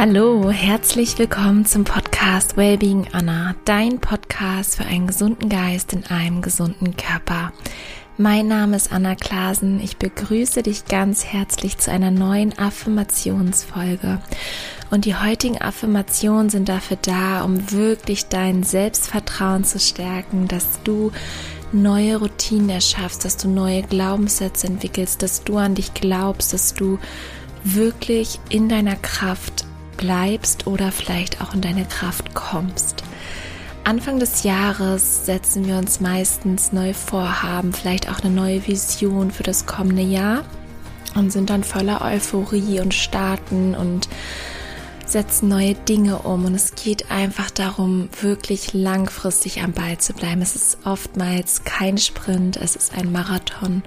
Hallo, herzlich willkommen zum Podcast Wellbeing Anna, dein Podcast für einen gesunden Geist in einem gesunden Körper. Mein Name ist Anna Klasen. Ich begrüße dich ganz herzlich zu einer neuen Affirmationsfolge. Und die heutigen Affirmationen sind dafür da, um wirklich dein Selbstvertrauen zu stärken, dass du neue Routinen erschaffst, dass du neue Glaubenssätze entwickelst, dass du an dich glaubst, dass du wirklich in deiner Kraft bleibst oder vielleicht auch in deine Kraft kommst. Anfang des Jahres setzen wir uns meistens neue Vorhaben, vielleicht auch eine neue Vision für das kommende Jahr und sind dann voller Euphorie und starten und setzen neue Dinge um und es geht einfach darum, wirklich langfristig am Ball zu bleiben. Es ist oftmals kein Sprint, es ist ein Marathon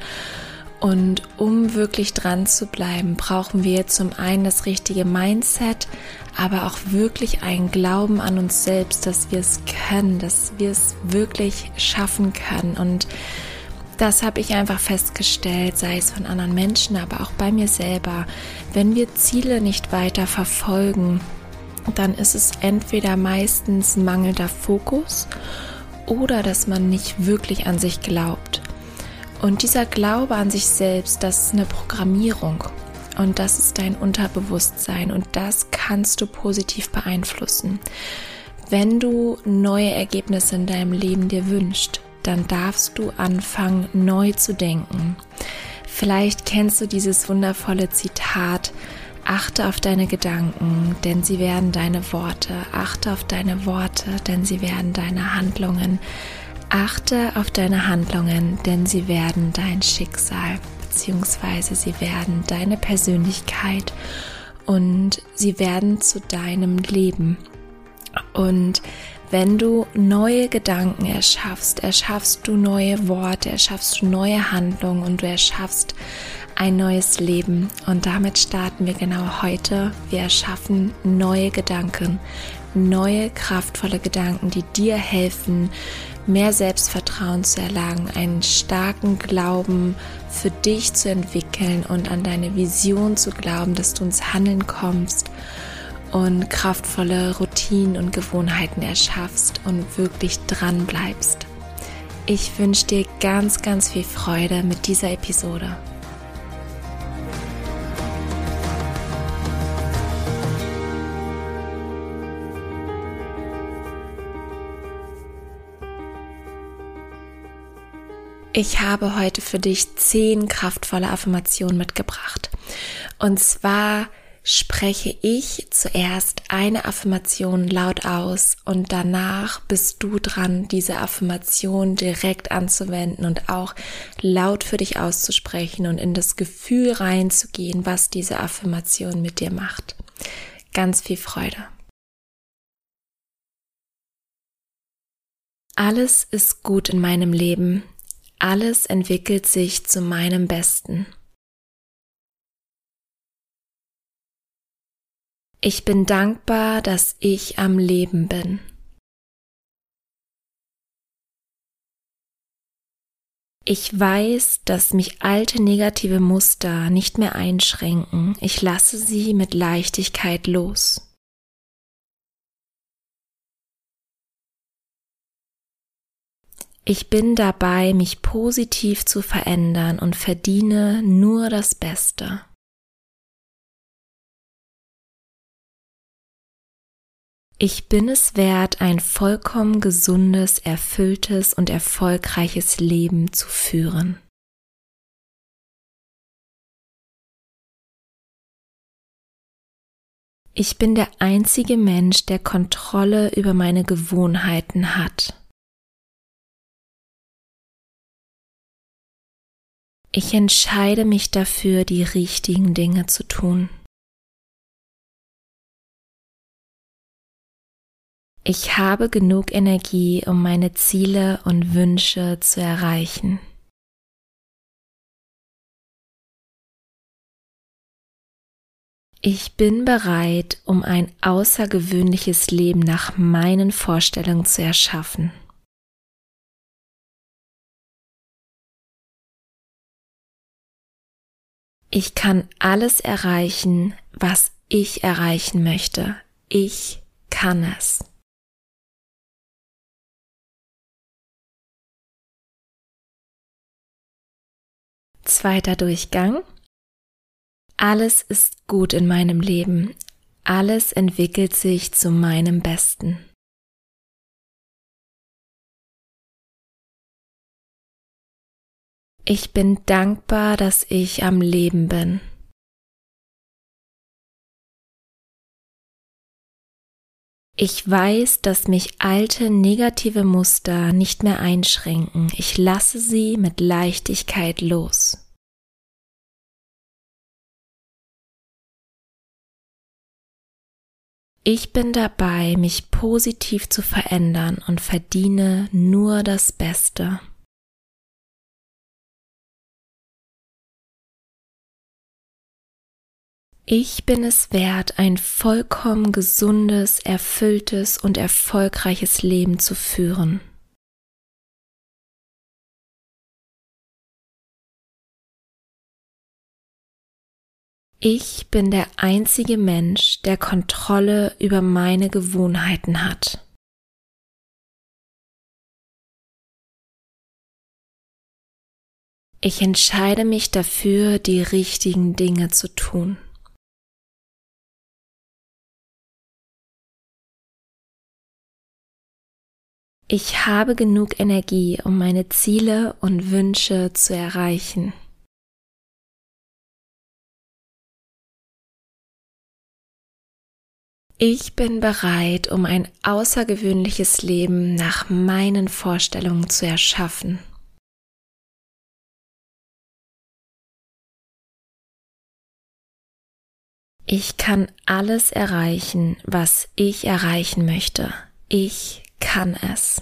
und um wirklich dran zu bleiben, brauchen wir zum einen das richtige Mindset, aber auch wirklich einen Glauben an uns selbst, dass wir es können, dass wir es wirklich schaffen können. Und das habe ich einfach festgestellt, sei es von anderen Menschen, aber auch bei mir selber. Wenn wir Ziele nicht weiter verfolgen, dann ist es entweder meistens mangelnder Fokus oder dass man nicht wirklich an sich glaubt. Und dieser Glaube an sich selbst, das ist eine Programmierung. Und das ist dein Unterbewusstsein. Und das kannst du positiv beeinflussen. Wenn du neue Ergebnisse in deinem Leben dir wünschst, dann darfst du anfangen, neu zu denken. Vielleicht kennst du dieses wundervolle Zitat, achte auf deine Gedanken, denn sie werden deine Worte, achte auf deine Worte, denn sie werden deine Handlungen, Achte auf deine Handlungen, denn sie werden dein Schicksal bzw. sie werden deine Persönlichkeit und sie werden zu deinem Leben. Und wenn du neue Gedanken erschaffst, erschaffst du neue Worte, erschaffst du neue Handlungen und du erschaffst ein neues Leben. Und damit starten wir genau heute. Wir erschaffen neue Gedanken, neue kraftvolle Gedanken, die dir helfen, mehr Selbstvertrauen zu erlangen, einen starken Glauben für dich zu entwickeln und an deine Vision zu glauben, dass du ins Handeln kommst und kraftvolle Routinen und Gewohnheiten erschaffst und wirklich dran bleibst. Ich wünsche dir ganz, ganz viel Freude mit dieser Episode. Ich habe heute für dich zehn kraftvolle Affirmationen mitgebracht. Und zwar spreche ich zuerst eine Affirmation laut aus und danach bist du dran, diese Affirmation direkt anzuwenden und auch laut für dich auszusprechen und in das Gefühl reinzugehen, was diese Affirmation mit dir macht. Ganz viel Freude. Alles ist gut in meinem Leben alles entwickelt sich zu meinem Besten. Ich bin dankbar, dass ich am Leben bin. Ich weiß, dass mich alte negative Muster nicht mehr einschränken. Ich lasse sie mit Leichtigkeit los. Ich bin dabei, mich positiv zu verändern und verdiene nur das Beste. Ich bin es wert, ein vollkommen gesundes, erfülltes und erfolgreiches Leben zu führen. Ich bin der einzige Mensch, der Kontrolle über meine Gewohnheiten hat. Ich entscheide mich dafür, die richtigen Dinge zu tun. Ich habe genug Energie, um meine Ziele und Wünsche zu erreichen. Ich bin bereit, um ein außergewöhnliches Leben nach meinen Vorstellungen zu erschaffen. Ich kann alles erreichen, was ich erreichen möchte. Ich kann es. Zweiter Durchgang. Alles ist gut in meinem Leben. Alles entwickelt sich zu meinem Besten. Ich bin dankbar, dass ich am Leben bin. Ich weiß, dass mich alte negative Muster nicht mehr einschränken. Ich lasse sie mit Leichtigkeit los. Ich bin dabei, mich positiv zu verändern und verdiene nur das Beste. Ich bin es wert, ein vollkommen gesundes, erfülltes und erfolgreiches Leben zu führen. Ich bin der einzige Mensch, der Kontrolle über meine Gewohnheiten hat. Ich entscheide mich dafür, die richtigen Dinge zu tun. Ich habe genug Energie, um meine Ziele und Wünsche zu erreichen. Ich bin bereit, um ein außergewöhnliches Leben nach meinen Vorstellungen zu erschaffen. Ich kann alles erreichen, was ich erreichen möchte. Ich kann es.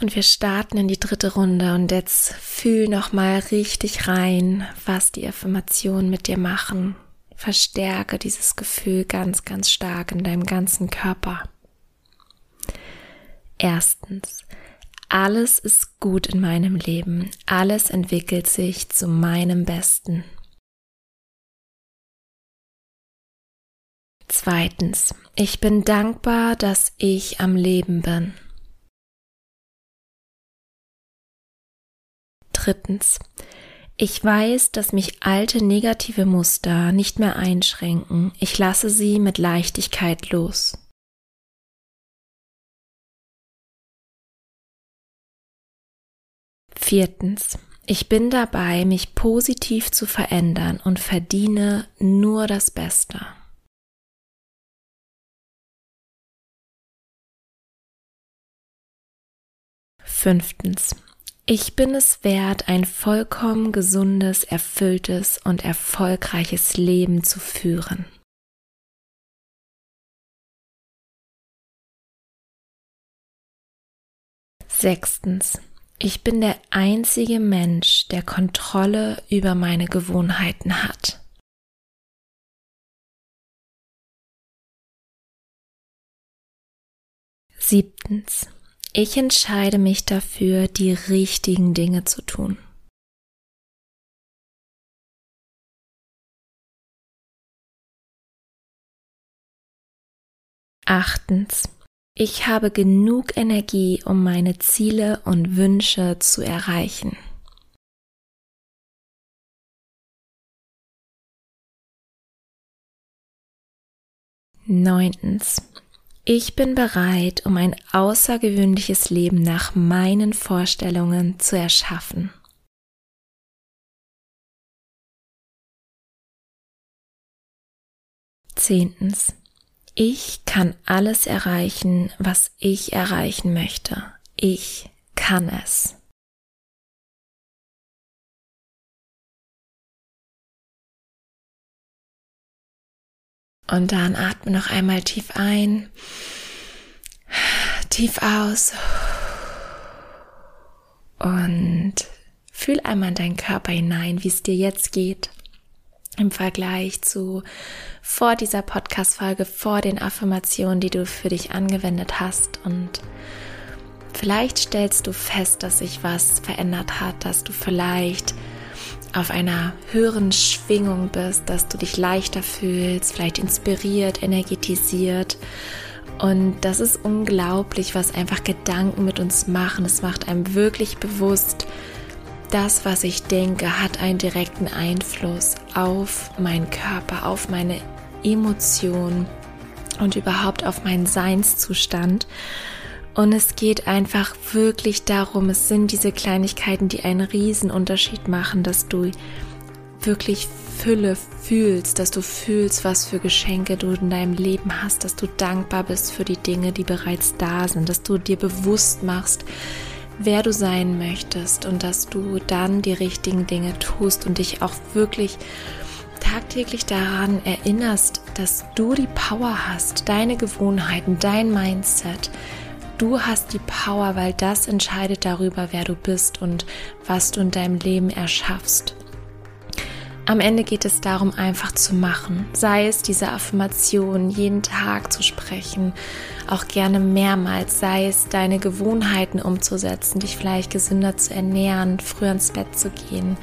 Und wir starten in die dritte Runde und jetzt fühl noch mal richtig rein, was die Affirmationen mit dir machen. Verstärke dieses Gefühl ganz, ganz stark in deinem ganzen Körper. Erstens, alles ist gut in meinem Leben. Alles entwickelt sich zu meinem Besten. Zweitens, ich bin dankbar, dass ich am Leben bin. Drittens, ich weiß, dass mich alte negative Muster nicht mehr einschränken. Ich lasse sie mit Leichtigkeit los. Viertens, ich bin dabei, mich positiv zu verändern und verdiene nur das Beste. Fünftens. Ich bin es wert, ein vollkommen gesundes, erfülltes und erfolgreiches Leben zu führen. Sechstens. Ich bin der einzige Mensch, der Kontrolle über meine Gewohnheiten hat. Siebtens. Ich entscheide mich dafür, die richtigen Dinge zu tun. Achtens. Ich habe genug Energie, um meine Ziele und Wünsche zu erreichen. Neuntens. Ich bin bereit, um ein außergewöhnliches Leben nach meinen Vorstellungen zu erschaffen. Zehntens. Ich kann alles erreichen, was ich erreichen möchte. Ich kann es. Und dann atme noch einmal tief ein, tief aus. Und fühl einmal in deinen Körper hinein, wie es dir jetzt geht. Im Vergleich zu vor dieser Podcast-Folge, vor den Affirmationen, die du für dich angewendet hast. Und Vielleicht stellst du fest, dass sich was verändert hat, dass du vielleicht auf einer höheren Schwingung bist, dass du dich leichter fühlst, vielleicht inspiriert, energetisiert. Und das ist unglaublich, was einfach Gedanken mit uns machen. Es macht einem wirklich bewusst, das, was ich denke, hat einen direkten Einfluss auf meinen Körper, auf meine Emotionen und überhaupt auf meinen Seinszustand. Und es geht einfach wirklich darum, es sind diese Kleinigkeiten, die einen riesen Unterschied machen, dass du wirklich Fülle fühlst, dass du fühlst, was für Geschenke du in deinem Leben hast, dass du dankbar bist für die Dinge, die bereits da sind, dass du dir bewusst machst, wer du sein möchtest und dass du dann die richtigen Dinge tust und dich auch wirklich tagtäglich daran erinnerst, dass du die Power hast, deine Gewohnheiten, dein Mindset, Du hast die Power, weil das entscheidet darüber, wer du bist und was du in deinem Leben erschaffst. Am Ende geht es darum, einfach zu machen. Sei es diese Affirmation, jeden Tag zu sprechen, auch gerne mehrmals, sei es deine Gewohnheiten umzusetzen, dich vielleicht gesünder zu ernähren, früher ins Bett zu gehen,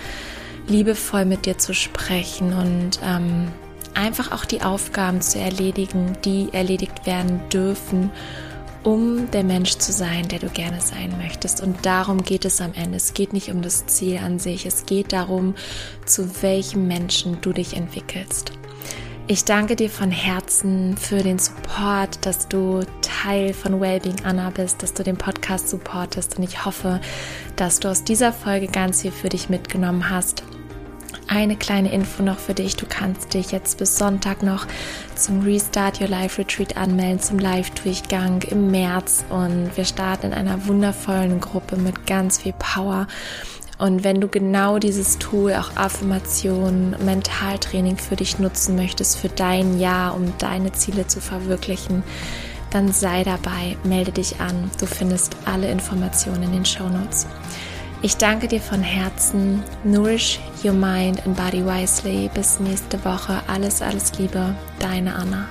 liebevoll mit dir zu sprechen und ähm, einfach auch die Aufgaben zu erledigen, die erledigt werden dürfen um der Mensch zu sein, der du gerne sein möchtest. Und darum geht es am Ende. Es geht nicht um das Ziel an sich, es geht darum, zu welchem Menschen du dich entwickelst. Ich danke dir von Herzen für den Support, dass du Teil von Wellbeing Anna bist, dass du den Podcast supportest und ich hoffe, dass du aus dieser Folge ganz viel für dich mitgenommen hast eine kleine Info noch für dich. Du kannst dich jetzt bis Sonntag noch zum Restart Your Life Retreat anmelden, zum Live-Durchgang im März. Und wir starten in einer wundervollen Gruppe mit ganz viel Power. Und wenn du genau dieses Tool, auch Affirmation, Mentaltraining für dich nutzen möchtest, für dein Jahr, um deine Ziele zu verwirklichen, dann sei dabei, melde dich an. Du findest alle Informationen in den Show Notes. Ich danke dir von Herzen. Nourish your mind and body wisely. Bis nächste Woche. Alles, alles Liebe. Deine Anna.